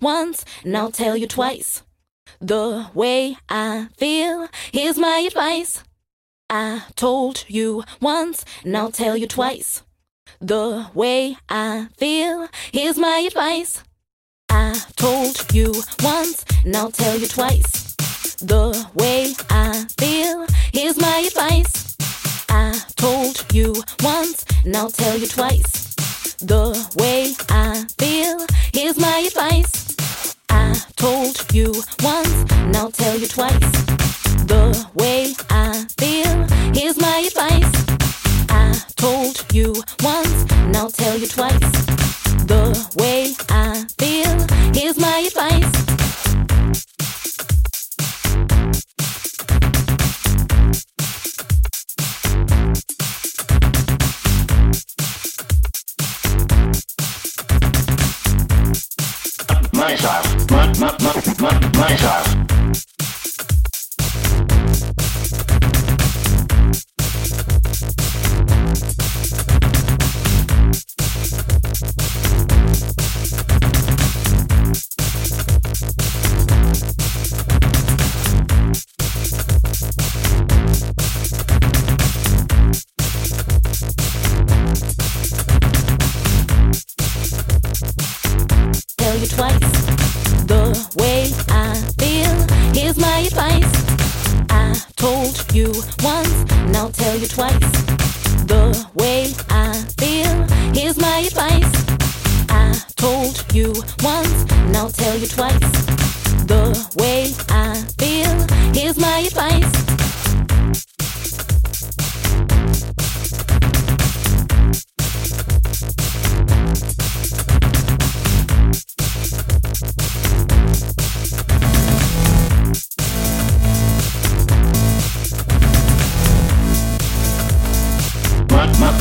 once, and I'll tell you twice. The way I feel, here's my advice. I told you once, and I'll tell you twice. The way I feel, here's my advice. I told you once, and I'll tell you twice. The way I feel, here's my advice. I told you once, and I'll tell you twice. The way I feel, told you once, and I'll tell you twice. The way I feel, here's my advice. I told you once, and I'll tell you twice. My style. My, my, my, my, my style. Twice. The way I feel, here's my advice. I told you once, I'll tell you twice. The way I feel, here's my advice. I told you once, I'll tell you twice. The way I feel, here's my advice.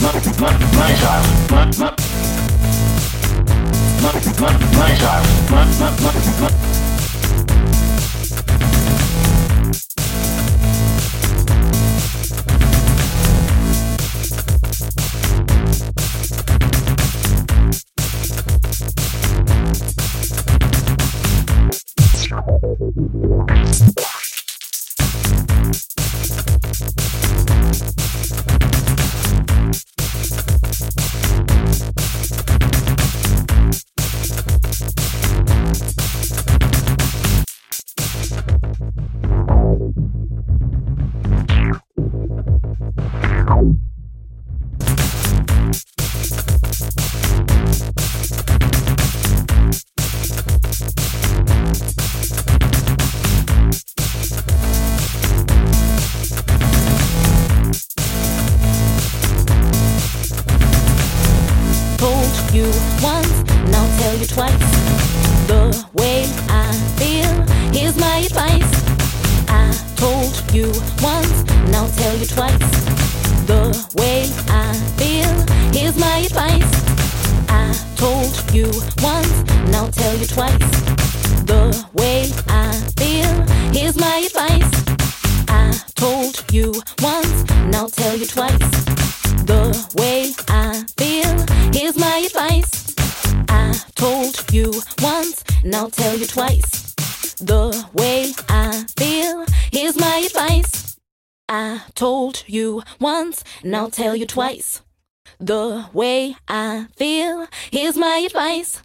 My, you once, I'll tell you twice. The way I feel, here's my advice. I told you once, and I'll tell you twice. The way I feel, here's my advice. I told you once, I'll tell you twice. The way I feel, here's my advice. I told you once, I'll tell you twice. The way I feel, here's my advice. I told you once, and I'll tell you twice. The way I feel, here's my advice. I told you once, and I'll tell you twice. The way I feel, here's my advice.